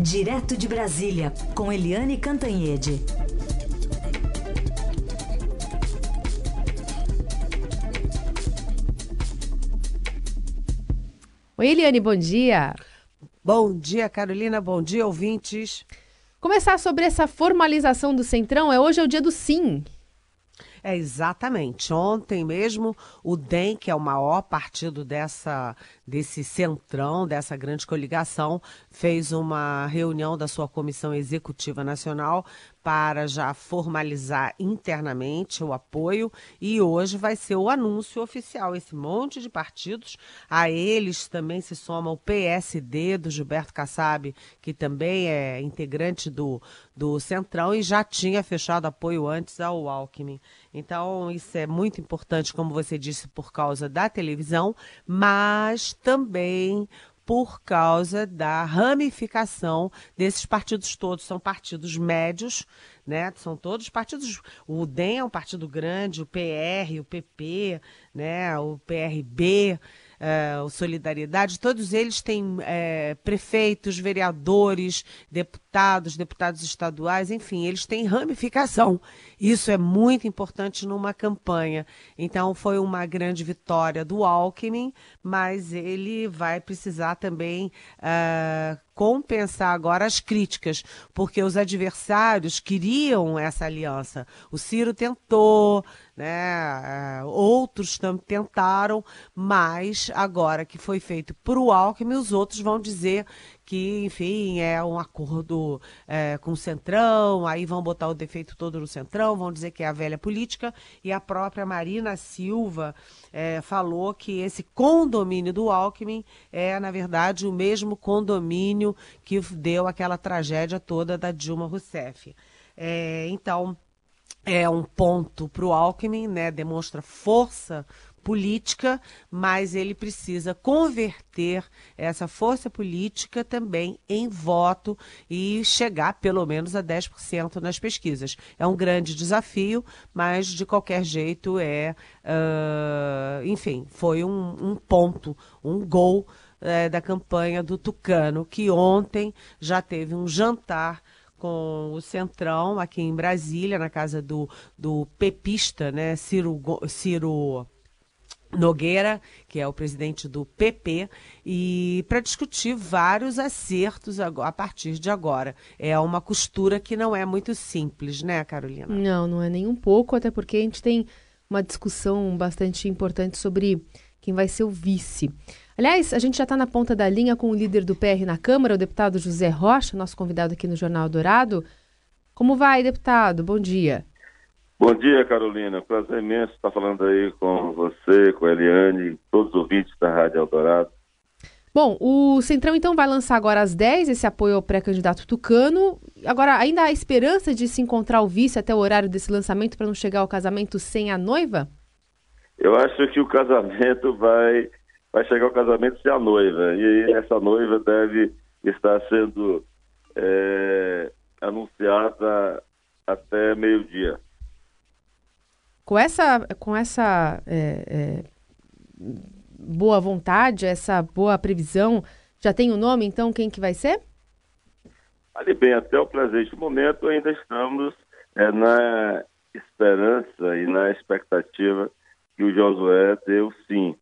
Direto de Brasília, com Eliane Cantanhede. Oi, Eliane, bom dia. Bom dia, Carolina. Bom dia, ouvintes. Começar sobre essa formalização do Centrão, é hoje é o dia do sim. É exatamente. Ontem mesmo, o DEM, que é o maior partido dessa, desse centrão, dessa grande coligação, fez uma reunião da sua Comissão Executiva Nacional para já formalizar internamente o apoio e hoje vai ser o anúncio oficial. Esse monte de partidos, a eles também se soma o PSD do Gilberto Kassab, que também é integrante do, do Centrão e já tinha fechado apoio antes ao Alckmin. Então, isso é muito importante, como você disse, por causa da televisão, mas também por causa da ramificação desses partidos todos. São partidos médios, né? São todos partidos. O DEM é um partido grande, o PR, o PP, né? o PRB uh, o Solidariedade, todos eles têm é, prefeitos, vereadores, deputados, deputados estaduais, enfim, eles têm ramificação. Isso é muito importante numa campanha. Então, foi uma grande vitória do Alckmin, mas ele vai precisar também. Uh, compensar agora as críticas, porque os adversários queriam essa aliança. O Ciro tentou, né? É, outros tentaram, mas agora que foi feito por o Alckmin, os outros vão dizer que, enfim, é um acordo é, com o Centrão, aí vão botar o defeito todo no Centrão, vão dizer que é a velha política, e a própria Marina Silva é, falou que esse condomínio do Alckmin é, na verdade, o mesmo condomínio que deu aquela tragédia toda da Dilma Rousseff. É, então, é um ponto para o Alckmin, né? Demonstra força política, mas ele precisa converter essa força política também em voto e chegar pelo menos a 10% nas pesquisas. É um grande desafio, mas de qualquer jeito é, uh, enfim, foi um, um, ponto, um gol uh, da campanha do Tucano, que ontem já teve um jantar com o Centrão aqui em Brasília, na casa do, do pepista, né, Ciro, Ciro Nogueira, que é o presidente do PP, e para discutir vários acertos a partir de agora. É uma costura que não é muito simples, né, Carolina? Não, não é nem um pouco, até porque a gente tem uma discussão bastante importante sobre quem vai ser o vice. Aliás, a gente já está na ponta da linha com o líder do PR na Câmara, o deputado José Rocha, nosso convidado aqui no Jornal Dourado. Como vai, deputado? Bom dia. Bom dia, Carolina. Prazer imenso estar falando aí com você, com a Eliane, todos os ouvintes da Rádio Eldorado. Bom, o Centrão então vai lançar agora às 10 esse apoio ao pré-candidato Tucano. Agora, ainda há esperança de se encontrar o vice até o horário desse lançamento para não chegar ao casamento sem a noiva? Eu acho que o casamento vai, vai chegar ao casamento sem a noiva. E essa noiva deve estar sendo é, anunciada até meio-dia com essa, com essa é, é, boa vontade, essa boa previsão, já tem o um nome, então, quem que vai ser? Ali bem, até o presente momento ainda estamos é, na esperança e na expectativa que o Josué deu sim.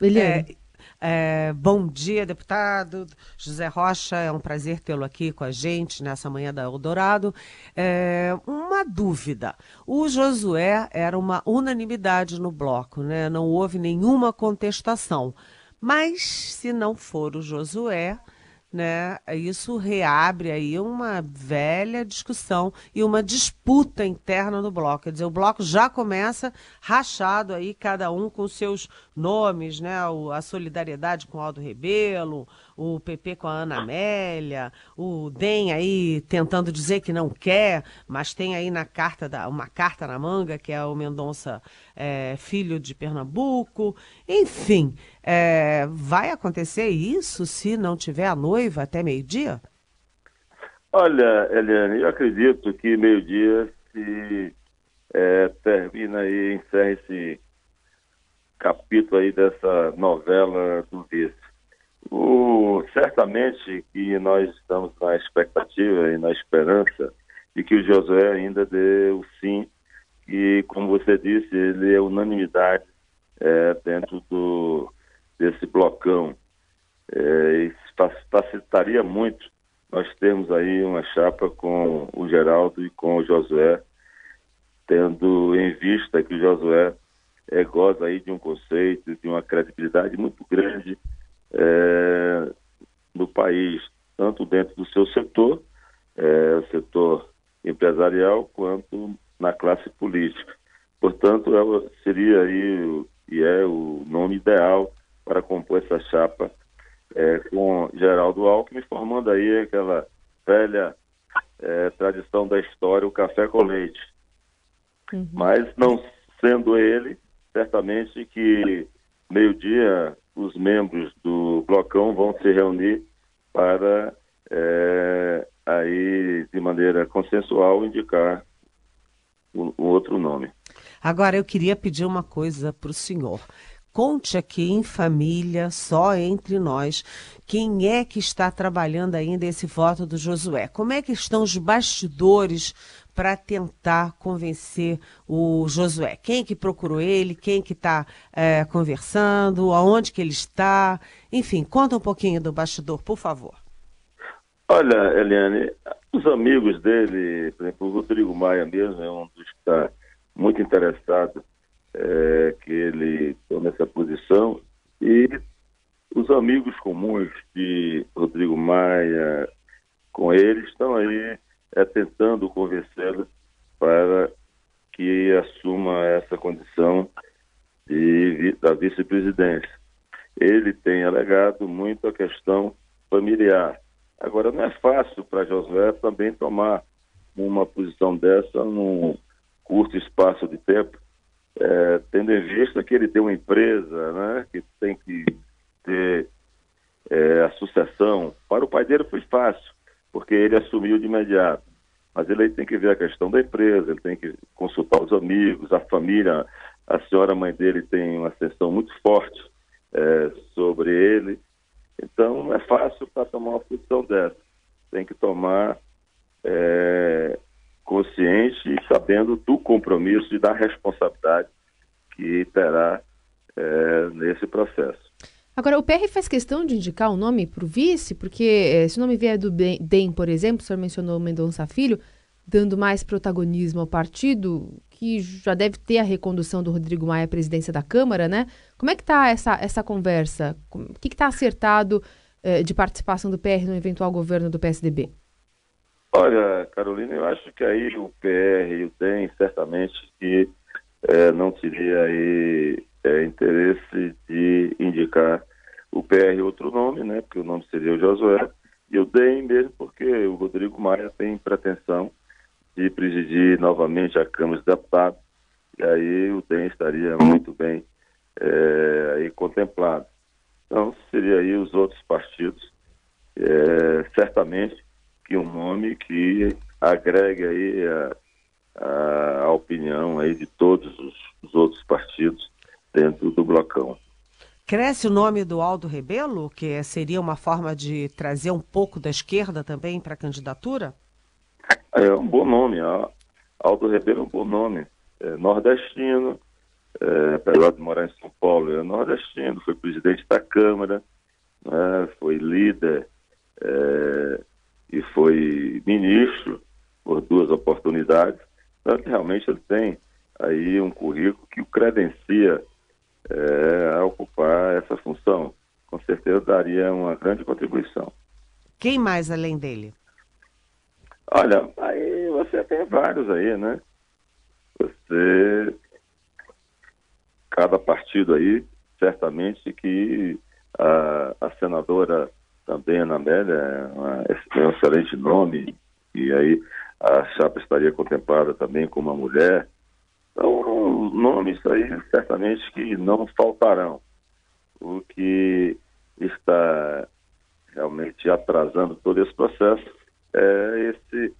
Eliane. É, é, bom dia, deputado José Rocha. É um prazer tê-lo aqui com a gente nessa manhã da Eldorado. É, uma dúvida: o Josué era uma unanimidade no bloco, né? Não houve nenhuma contestação. Mas se não for o Josué, né? Isso reabre aí uma velha discussão e uma disputa interna no bloco. Quer dizer, o bloco já começa rachado aí, cada um com seus nomes, né? O, a solidariedade com o Aldo Rebelo, o PP com a Ana Amélia, o DEM aí tentando dizer que não quer, mas tem aí na carta da, uma carta na manga, que é o Mendonça é, filho de Pernambuco. Enfim, é, vai acontecer isso se não tiver a noiva até meio-dia? Olha, Eliane, eu acredito que meio-dia se é, termina aí, encerra esse capítulo aí dessa novela do vice. O, certamente que nós estamos na expectativa e na esperança de que o Josué ainda dê o sim, e como você disse, ele é unanimidade é, dentro do, desse blocão. É, facilitaria muito nós termos aí uma chapa com o Geraldo e com o Josué, tendo em vista que o Josué é, goza aí de um conceito, de uma credibilidade muito grande é, no país, tanto dentro do seu setor, é, setor empresarial, quanto na classe política. Portanto, ela seria aí e é o nome ideal para compor essa chapa é, com Geraldo Alckmin, formando aí aquela velha é, tradição da história, o café com leite. Uhum. Mas não sendo ele, certamente que meio-dia os membros do blocão vão se reunir para é, aí de maneira consensual indicar um, um outro nome. Agora eu queria pedir uma coisa para o senhor. Conte aqui em família, só entre nós, quem é que está trabalhando ainda esse voto do Josué? Como é que estão os bastidores para tentar convencer o Josué? Quem que procurou ele? Quem que está é, conversando? Aonde que ele está? Enfim, conta um pouquinho do bastidor, por favor. Olha, Eliane, os amigos dele, por exemplo, o Rodrigo Maia mesmo é um dos que está muito interessado é, que ele tome essa posição e os amigos comuns de Rodrigo Maia com ele estão aí é, tentando convencê-lo para que assuma essa condição de, da vice-presidência. Ele tem alegado muito a questão familiar. Agora, não é fácil para Josué também tomar uma posição dessa num curto espaço de tempo, é, tendo em vista que ele tem uma empresa, né, que tem que ter é, a sucessão. Para o pai dele foi fácil, porque ele assumiu de imediato. Mas ele tem que ver a questão da empresa, ele tem que consultar os amigos, a família. A senhora mãe dele tem uma ascensão muito forte é, sobre ele. Então não é fácil para tomar uma posição dessa. Tem que tomar é, consciente e sabendo do compromisso e da responsabilidade que terá é, nesse processo. Agora, o PR faz questão de indicar o um nome para o vice, porque é, se o nome vier do DEM, por exemplo, o senhor mencionou Mendonça Filho, dando mais protagonismo ao partido, que já deve ter a recondução do Rodrigo Maia à presidência da Câmara, né? Como é que está essa, essa conversa? O que está acertado eh, de participação do PR no eventual governo do PSDB? Olha, Carolina, eu acho que aí o PR e o DEM certamente que é, não teria aí é, interesse de indicar o PR outro nome, né? Porque o nome seria o Josué, e o DEM mesmo porque o Rodrigo Maia tem pretensão de presidir novamente a Câmara dos Deputados, e aí o DEM estaria muito bem é, aí contemplado. Então, seria aí os outros partidos, é, certamente que um nome que agregue aí a, a, a opinião aí de todos os, os, outros partidos dentro do blocão. Cresce o nome do Aldo Rebelo, que seria uma forma de trazer um pouco da esquerda também para a candidatura? É um bom nome, Aldo Rebelo é um bom nome. É nordestino, é, apesar de morar em São Paulo, é nordestino, foi presidente da Câmara, né, foi líder é, e foi ministro por duas oportunidades. Então, realmente ele tem aí um currículo que o credencia é, a ocupar essa função. Com certeza daria uma grande contribuição. Quem mais além dele? Olha, aí você tem vários aí, né? Você. Cada partido aí, certamente que a, a senadora também, Ana Amélia, é, é um excelente nome, e aí a chapa estaria contemplada também como uma mulher. Então, nomes aí certamente que não faltarão. O que está realmente atrasando todo esse processo é esse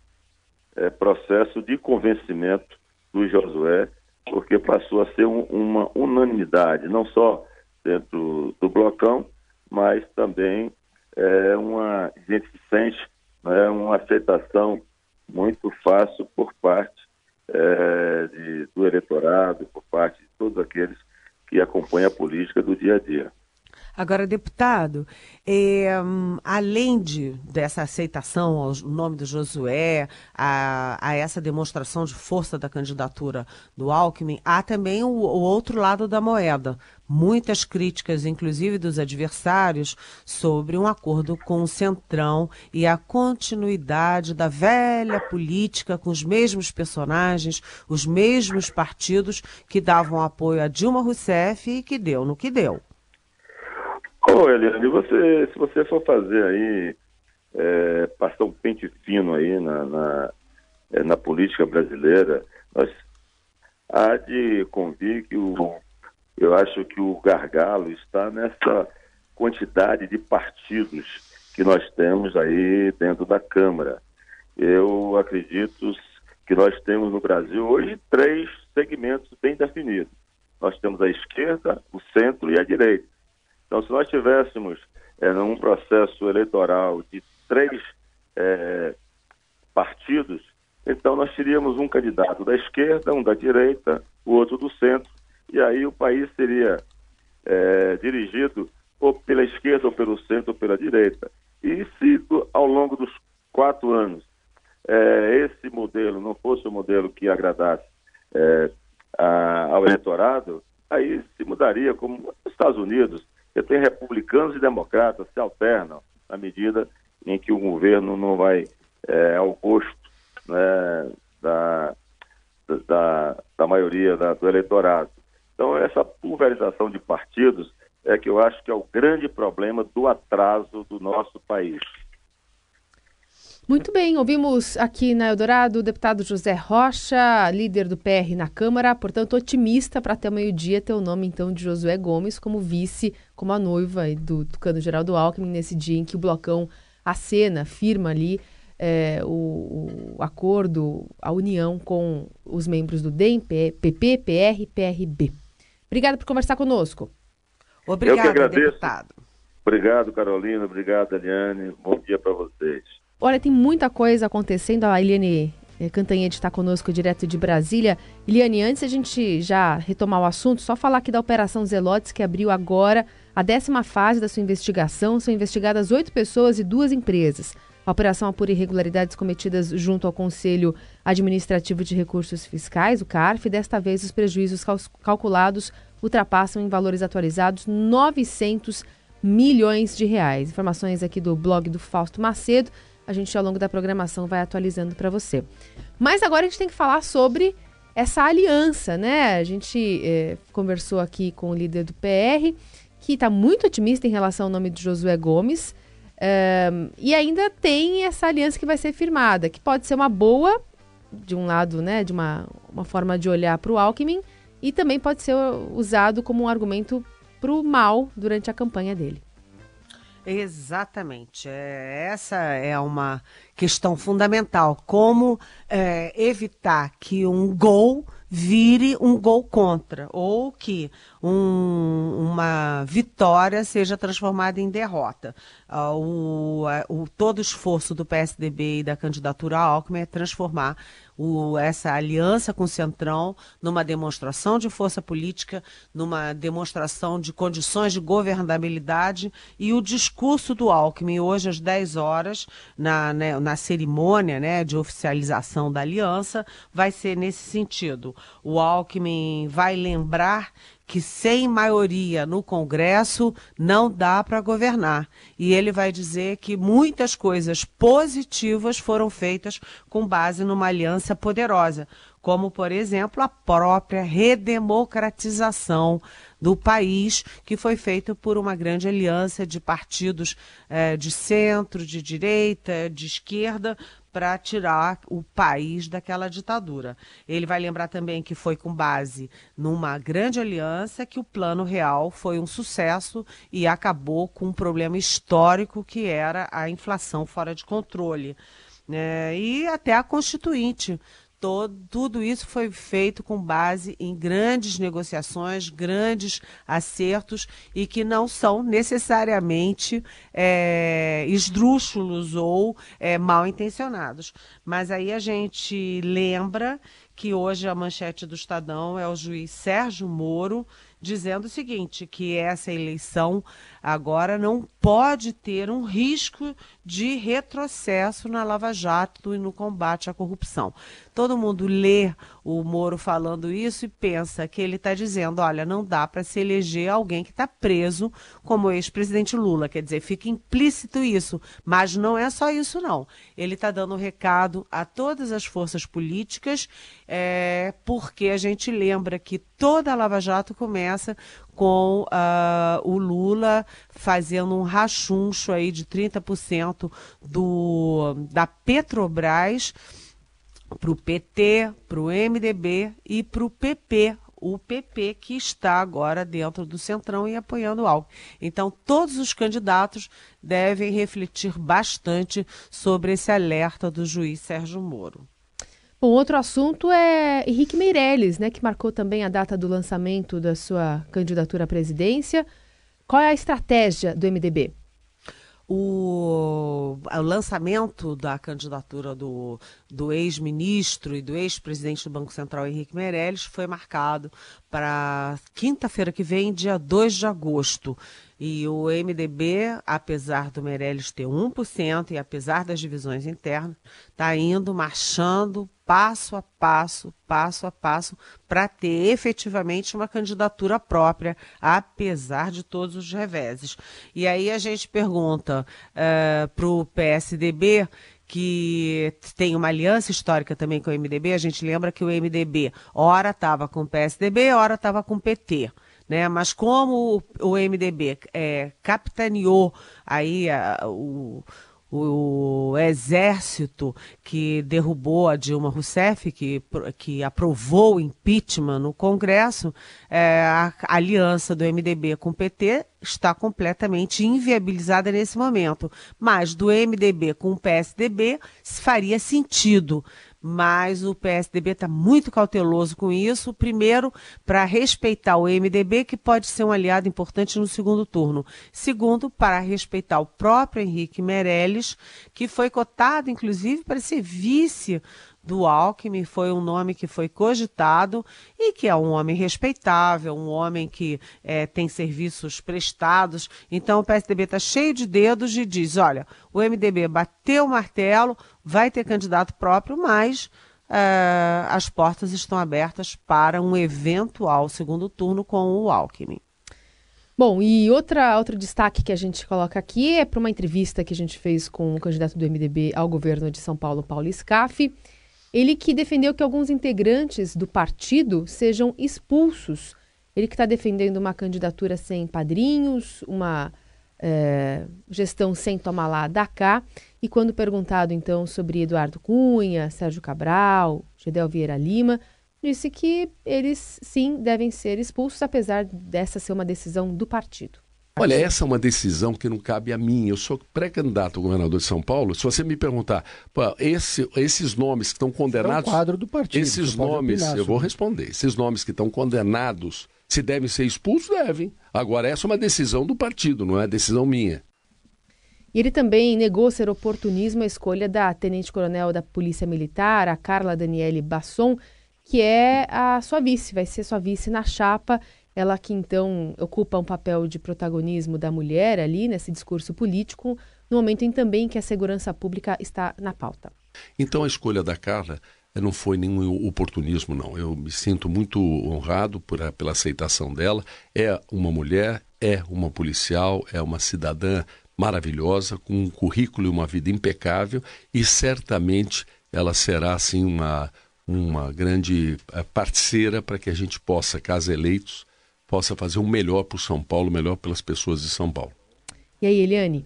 é, processo de convencimento do Josué, porque passou a ser um, uma unanimidade, não só dentro do blocão, mas também é, uma, gente sente né, uma aceitação muito fácil por parte é, de, do eleitorado, por parte de todos aqueles que acompanham a política do dia a dia. Agora, deputado, é, além de, dessa aceitação ao nome do Josué, a, a, essa demonstração de força da candidatura do Alckmin, há também o, o outro lado da moeda. Muitas críticas, inclusive dos adversários, sobre um acordo com o Centrão e a continuidade da velha política com os mesmos personagens, os mesmos partidos que davam apoio a Dilma Rousseff e que deu no que deu. Ô, Eliane, você, se você for fazer aí, é, passar um pente fino aí na, na, é, na, política brasileira, nós há de convir que o, eu acho que o gargalo está nessa quantidade de partidos que nós temos aí dentro da Câmara. Eu acredito que nós temos no Brasil hoje três segmentos bem definidos. Nós temos a esquerda, o centro e a direita. Então, se nós tivéssemos é, num processo eleitoral de três é, partidos, então nós teríamos um candidato da esquerda, um da direita, o outro do centro, e aí o país seria é, dirigido ou pela esquerda, ou pelo centro, ou pela direita. E se ao longo dos quatro anos é, esse modelo não fosse o modelo que agradasse é, a, ao eleitorado, aí se mudaria, como nos Estados Unidos, você tem republicanos e democratas se alternam na medida em que o governo não vai é, ao gosto né, da, da, da, maioria da, do eleitorado. Então, essa pulverização de partidos é que eu acho que é o grande problema do atraso do nosso país. Muito bem, ouvimos aqui na Eldorado o deputado José Rocha, líder do PR na Câmara, portanto otimista para até meio-dia ter o nome então de Josué Gomes como vice, como a noiva do tucano Geraldo Alckmin, nesse dia em que o blocão acena, firma ali é, o, o, acordo, a união com os membros do DEM, PP, PR e PRB. Obrigada por conversar conosco. Obrigada, deputado. Obrigado, Carolina. Obrigado, Eliane. Bom dia para vocês. Olha, tem muita coisa acontecendo. A Eliane eh, Cantanhede está conosco direto de Brasília. Eliane, antes a gente já retomar o assunto, só falar aqui da Operação Zelotes, que abriu agora a décima fase da sua investigação. São investigadas oito pessoas e duas empresas. A operação apura irregularidades cometidas junto ao Conselho Administrativo de Recursos Fiscais, o CARF. Desta vez, os prejuízos calculados ultrapassam em valores atualizados 900 milhões de reais. Informações aqui do blog do Fausto Macedo a gente ao longo da programação vai atualizando para você. Mas agora a gente tem que falar sobre essa aliança, né? A gente é, conversou aqui com o líder do PR, que está muito otimista em relação ao nome de Josué Gomes. É, e ainda tem essa aliança que vai ser firmada, que pode ser uma boa, de um lado, né, de uma, uma forma de olhar para o Alckmin, e também pode ser usado como um argumento para o mal durante a campanha dele. Exatamente. É, essa é uma questão fundamental. Como é, evitar que um gol vire um gol contra, ou que um, uma vitória seja transformada em derrota. Uh, o, o, todo esforço do PSDB e da candidatura Alckmin é transformar o, essa aliança com o Centrão numa demonstração de força política, numa demonstração de condições de governabilidade e o discurso do Alckmin hoje às 10 horas, na, né, na cerimônia né, de oficialização da aliança, vai ser nesse sentido. O Alckmin vai lembrar que sem maioria no Congresso não dá para governar. E ele vai dizer que muitas coisas positivas foram feitas com base numa aliança poderosa, como, por exemplo, a própria redemocratização do país, que foi feita por uma grande aliança de partidos eh, de centro, de direita, de esquerda, para tirar o país daquela ditadura. Ele vai lembrar também que foi com base numa grande aliança que o Plano Real foi um sucesso e acabou com um problema histórico que era a inflação fora de controle. É, e até a Constituinte todo, tudo isso foi feito com base em grandes negociações, grandes acertos e que não são necessariamente é, esdrúxulos ou é, mal intencionados. Mas aí a gente lembra que hoje a manchete do Estadão é o juiz Sérgio Moro dizendo o seguinte, que essa eleição agora não pode ter um risco de retrocesso na Lava Jato e no combate à corrupção. Todo mundo lê o Moro falando isso e pensa que ele está dizendo, olha, não dá para se eleger alguém que está preso como o ex-presidente Lula. Quer dizer, fica implícito isso. Mas não é só isso, não. Ele está dando um recado a todas as forças políticas, é, porque a gente lembra que toda a Lava Jato começa com uh, o Lula fazendo um rachuncho aí de 30% do, da Petrobras para o PT, para o MDB e para o PP, o PP que está agora dentro do Centrão e apoiando o. Então, todos os candidatos devem refletir bastante sobre esse alerta do juiz Sérgio Moro. Bom, outro assunto é Henrique Meirelles, né, que marcou também a data do lançamento da sua candidatura à presidência. Qual é a estratégia do MDB? O, o, lançamento da candidatura do, do ex-ministro e do ex-presidente do Banco Central, Henrique Meirelles, foi marcado para quinta-feira que vem, dia 2 de agosto. E o MDB, apesar do Meirelles ter 1% e apesar das divisões internas, está indo marchando passo a passo, passo a passo, para ter efetivamente uma candidatura própria, apesar de todos os reveses. E aí a gente pergunta uh, eh, para o PSDB que tem uma aliança histórica também com o MDB, a gente lembra que o MDB ora estava com o PSDB, ora estava com o PT né? Mas como o, MDB é, capitaneou aí a, o, o exército que derrubou a Dilma Rousseff, que, que aprovou o impeachment no Congresso, é, a aliança do MDB com o PT está completamente inviabilizada nesse momento. Mas do MDB com o PSDB faria sentido mas o PSDB está muito cauteloso com isso. Primeiro, para respeitar o MDB, que pode ser um aliado importante no segundo turno. Segundo, para respeitar o próprio Henrique Meirelles, que foi cotado, inclusive, para ser vice do Alckmin foi um nome que foi cogitado e que é um homem respeitável, um homem que é, tem serviços prestados. Então o PSDB está cheio de dedos e diz: olha, o MDB bateu o martelo, vai ter candidato próprio, mas é, as portas estão abertas para um eventual segundo turno com o Alckmin. Bom, e outra, outro destaque que a gente coloca aqui é para uma entrevista que a gente fez com o candidato do MDB ao governo de São Paulo, Paulo Scaff. Ele que defendeu que alguns integrantes do partido sejam expulsos. Ele que está defendendo uma candidatura sem padrinhos, uma é, gestão sem tomar lá da cá. E quando perguntado então sobre Eduardo Cunha, Sérgio Cabral, Gedel Vieira Lima, disse que eles sim devem ser expulsos, apesar dessa ser uma decisão do partido. Olha, essa é uma decisão que não cabe a mim. Eu sou pré-candidato a governador de São Paulo. Se você me perguntar, pô, esse, esses nomes que estão condenados. É um quadro do partido. Esses nomes, eu vou responder. Esses nomes que estão condenados, se devem ser expulsos, devem. Agora, essa é uma decisão do partido, não é decisão minha. E ele também negou ser oportunismo a escolha da tenente-coronel da Polícia Militar, a Carla Daniele Basson, que é a sua vice, vai ser sua vice na chapa ela que então ocupa um papel de protagonismo da mulher ali nesse discurso político, no momento em também que a segurança pública está na pauta. Então a escolha da Carla eh, não foi nenhum oportunismo, não. Eu me sinto muito honrado por, pela aceitação dela. É uma mulher, é uma policial, é uma cidadã maravilhosa, com um currículo e uma vida impecável, e certamente ela será, assim, uma, uma grande eh, parceira para que a gente possa, caso eleitos, possa fazer o melhor para o São Paulo, melhor pelas pessoas de São Paulo. E aí, Eliane?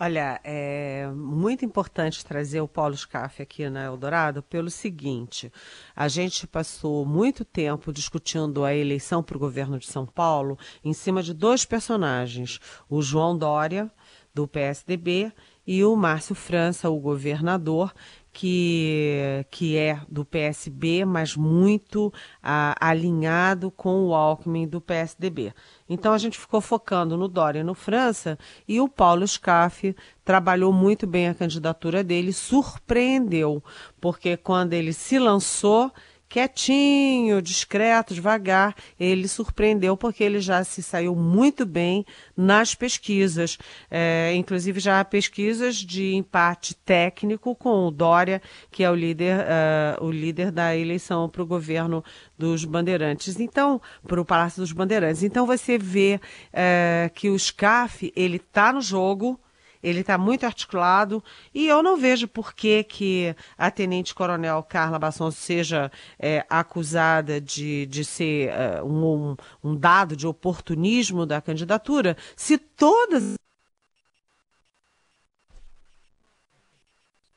Olha, é muito importante trazer o Paulo Scaff aqui na Eldorado pelo seguinte: a gente passou muito tempo discutindo a eleição para o governo de São Paulo em cima de dois personagens, o João Dória, do PSDB, e o Márcio França, o governador, que, que é do PSB, mas muito ah, alinhado com o Alckmin do PSDB. Então a gente ficou focando no Dória e no França e o Paulo Scaff trabalhou muito bem a candidatura dele, surpreendeu, porque quando ele se lançou, quietinho, discreto, devagar. Ele surpreendeu porque ele já se saiu muito bem nas pesquisas, é, inclusive já há pesquisas de empate técnico com o Dória, que é o líder, uh, o líder da eleição para o governo dos Bandeirantes. Então, para o Palácio dos Bandeirantes. Então você vê uh, que o SCAF ele está no jogo ele está muito articulado e eu não vejo por que, que a Tenente Coronel Carla Basson seja é, acusada de, de ser uh, um, um dado de oportunismo da candidatura, se todas.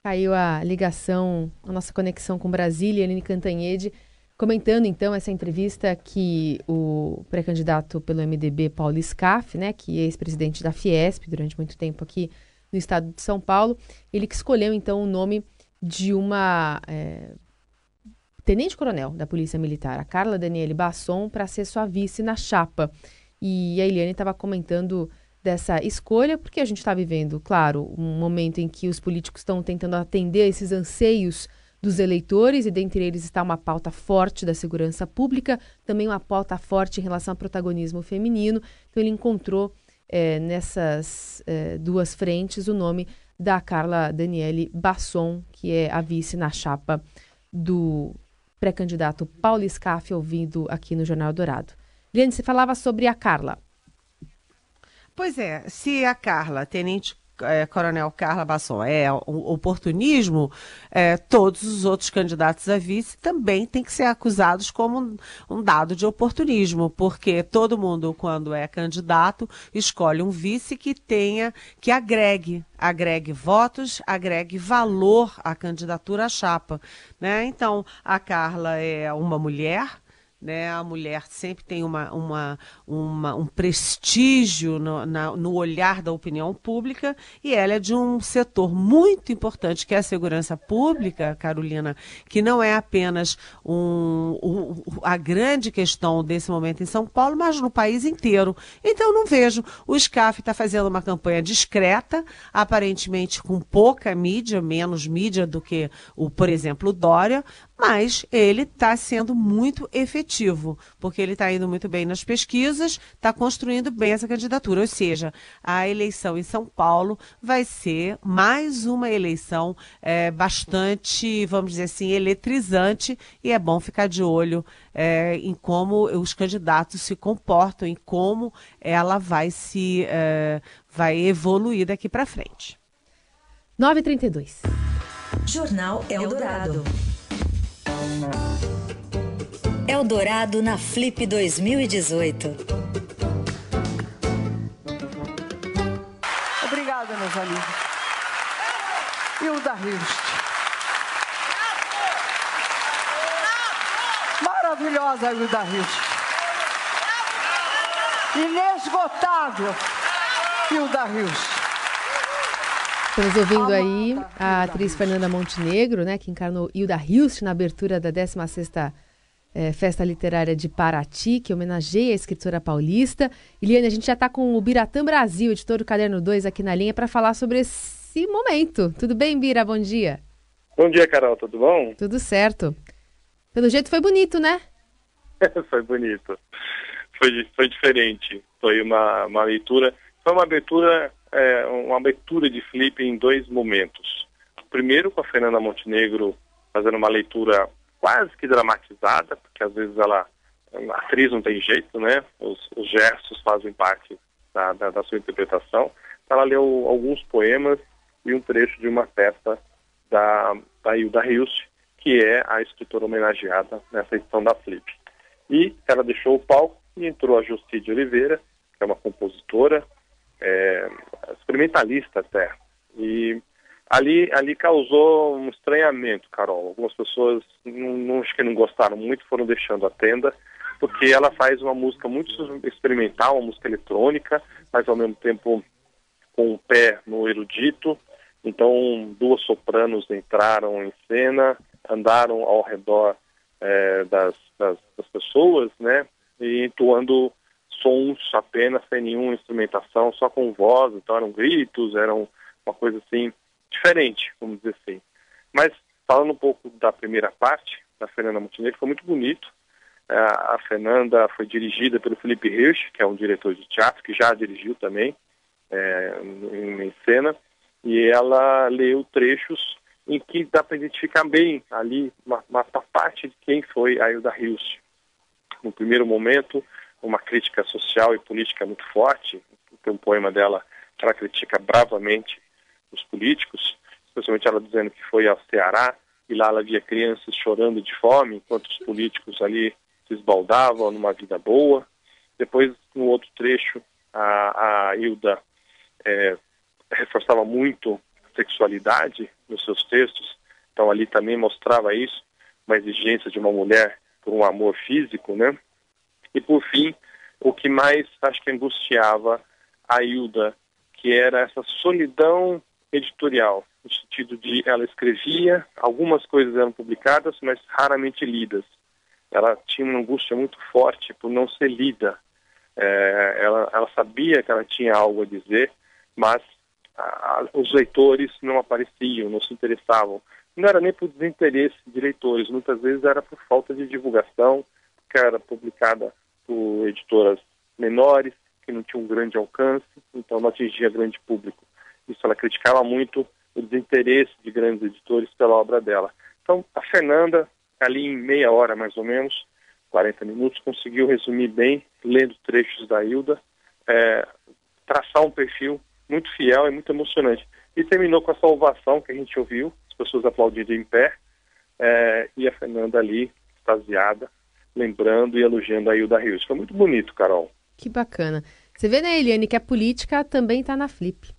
Caiu a ligação, a nossa conexão com Brasília, Aline Cantanhede, comentando então essa entrevista que o pré-candidato pelo MDB, Paulo Scaff, né, que é ex-presidente da Fiesp durante muito tempo aqui no estado de São Paulo, ele que escolheu então o nome de uma é, tenente-coronel da Polícia Militar, a Carla Daniele Basson, para ser sua vice na chapa. E a Eliane estava comentando dessa escolha, porque a gente está vivendo, claro, um momento em que os políticos estão tentando atender esses anseios dos eleitores, e dentre eles está uma pauta forte da segurança pública, também uma pauta forte em relação ao protagonismo feminino. Então, ele encontrou é, nessas é, duas frentes o nome da Carla Daniele Basson, que é a vice na chapa do pré-candidato Paulo Scaff, ouvido aqui no Jornal Dourado. Liane, você falava sobre a Carla. Pois é, se a Carla, tenente é, Coronel Carla Basson é oportunismo, é, todos os outros candidatos a vice também têm que ser acusados como um, um, dado de oportunismo, porque todo mundo, quando é candidato, escolhe um vice que tenha, que agregue, agregue votos, agregue valor à candidatura à chapa. Né? Então, a Carla é uma mulher né? A mulher sempre tem uma, uma, uma um prestígio no, na, no olhar da opinião pública e ela é de um setor muito importante, que é a segurança pública, Carolina, que não é apenas um, um, a grande questão desse momento em São Paulo, mas no país inteiro. Então, não vejo. O SCAF está fazendo uma campanha discreta, aparentemente com pouca mídia, menos mídia do que, o, por exemplo, o Dória, mas ele está sendo muito efetivo, porque ele está indo muito bem nas pesquisas, está construindo bem essa candidatura. Ou seja, a eleição em São Paulo vai ser mais uma eleição é, bastante, vamos dizer assim, eletrizante, e é bom ficar de olho é, em como os candidatos se comportam, em como ela vai se é, vai evoluir daqui para frente. 9h32. Jornal Eldorado. Eldorado na Flip 2018. Obrigada, meus amigos. E o da Maravilhosa a Hilda Hilst. Inesgotável Hilda Hilst. Estamos ouvindo aí a atriz Fernanda Montenegro, né, que encarnou Hilda Hilst na abertura da 16ª é, Festa Literária de Paraty, que homenageia a escritora paulista. Eliane, a gente já está com o Biratã Brasil, editor do Caderno 2, aqui na linha, para falar sobre esse momento. Tudo bem, Bira? Bom dia. Bom dia, Carol. Tudo bom? Tudo certo. Pelo jeito foi bonito, né? foi bonito. Foi, foi diferente. Foi uma, uma leitura... Foi uma abertura é, uma abertura de Felipe em dois momentos. Primeiro, com a Fernanda Montenegro fazendo uma leitura quase que dramatizada, porque às vezes ela, a atriz não tem jeito, né? Os, os gestos fazem parte da, da, da, sua interpretação. Ela leu alguns poemas e um trecho de uma peça da, da Hilda Hilst, que é a escritora homenageada nessa edição da Flip. E ela deixou o palco e entrou a Justi de Oliveira, que é uma compositora, é, experimentalista até. E ali, ali causou um estranhamento, Carol. Algumas pessoas não, não, acho que não gostaram muito, foram deixando a tenda, porque ela faz uma música muito experimental, uma música eletrônica, mas ao mesmo tempo com o pé no erudito. Então, duas sopranos entraram em cena, andaram ao redor é, das, das, das, pessoas, né? E entoando sons apenas, sem nenhuma instrumentação, só com voz. Então, eram gritos, eram uma coisa assim, diferente, vamos dizer assim. Mas, falando um pouco da primeira parte, da Fernanda Montenegro, foi muito bonito. É, a Fernanda foi dirigida pelo Felipe Hirsch, que é um diretor de teatro, que já dirigiu também é, em, cena e ela leu trechos em que dá para identificar bem ali uma, uma, parte de quem foi a Hilda Hilst. No primeiro momento, uma crítica social e política muito forte, tem um poema dela que ela critica bravamente os políticos, especialmente ela dizendo que foi ao Ceará e lá ela via crianças chorando de fome, enquanto os políticos ali se esbaldavam numa vida boa. Depois, no outro trecho, a, a Hilda é, reforçava muito a sexualidade nos seus textos, então ali também mostrava isso, uma exigência de uma mulher por um amor físico, né? E por fim, o que mais acho que angustiava a Hilda, que era essa solidão editorial, no sentido de ela escrevia, algumas coisas eram publicadas, mas raramente lidas. Ela tinha uma angústia muito forte por não ser lida. É, ela, ela sabia que ela tinha algo a dizer, mas a, os leitores não apareciam, não se interessavam. Não era nem por desinteresse de leitores, muitas vezes era por falta de divulgação, que era publicada por editoras menores, que não tinham um grande alcance, então não atingia grande público. Isso ela criticava muito o desinteresse de grandes editores pela obra dela. Então, a Fernanda, ali em meia hora mais ou menos, 40 minutos, conseguiu resumir bem, lendo trechos da Hilda, é, traçar um perfil muito fiel e muito emocionante. E terminou com essa ovação que a gente ouviu, as pessoas aplaudindo em pé, é, e a Fernanda ali, extasiada, lembrando e elogiando a Hilda Rios. Foi muito bonito, Carol. Que bacana. Você vê, né, Eliane, que a política também está na Flip.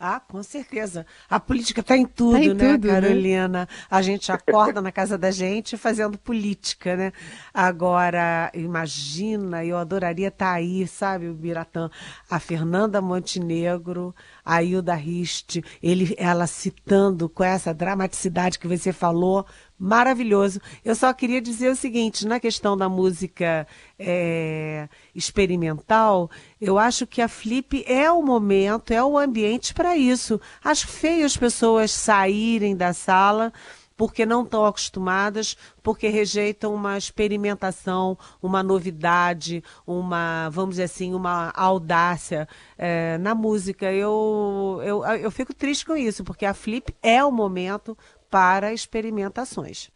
Ah, com certeza. A política está em tudo, tá em né, tudo, né? Carolina? Né? A gente acorda na casa da gente fazendo política, né? Agora, imagina, eu adoraria estar tá aí, sabe, o Biratã, a Fernanda Montenegro, a Hilda Rist, ele, ela citando com essa dramaticidade que você falou, maravilhoso. Eu só queria dizer o seguinte, na questão da música é, experimental, eu acho que a Flip é o momento, é o ambiente para isso. Acho feio as pessoas saírem da sala porque não estão acostumadas, porque rejeitam uma experimentação, uma novidade, uma, vamos dizer assim, uma audácia é, na música. Eu, eu, eu fico triste com isso, porque a Flip é o momento para experimentações.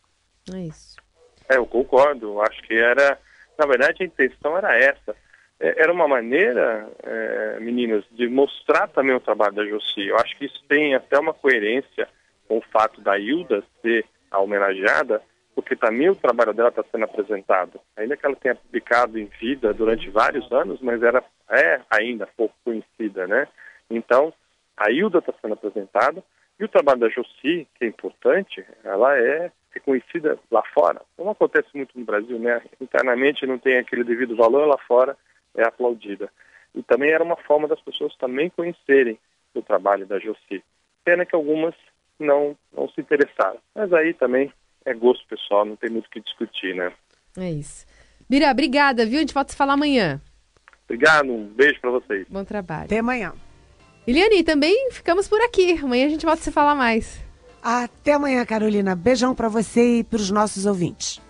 É isso. É, eu concordo. Acho que era, na verdade, a intenção era essa. É, era uma maneira, é, meninas, de mostrar também o trabalho da Josi. Eu acho que isso tem até uma coerência com o fato da Hilda ser a homenageada, porque também o trabalho dela está sendo apresentado. Ainda que ela tenha publicado em vida durante vários anos, mas era é ainda pouco conhecida, né? Então, a Hilda está sendo apresentada, e o trabalho da Josi, que é importante, ela é reconhecida lá fora. Não acontece muito no Brasil, né? Internamente não tem aquele devido valor, lá fora é aplaudida. E também era uma forma das pessoas também conhecerem o trabalho da Josi. Pena que algumas não, não se interessaram. Mas aí também é gosto pessoal, não tem muito o que discutir, né? É isso. Bira, obrigada, viu? A gente volta a se falar amanhã. Obrigado, um beijo para vocês. Bom trabalho. Até amanhã. Eliane, também ficamos por aqui. Amanhã a gente volta a se falar mais. Até amanhã, Carolina. Beijão para você e para os nossos ouvintes.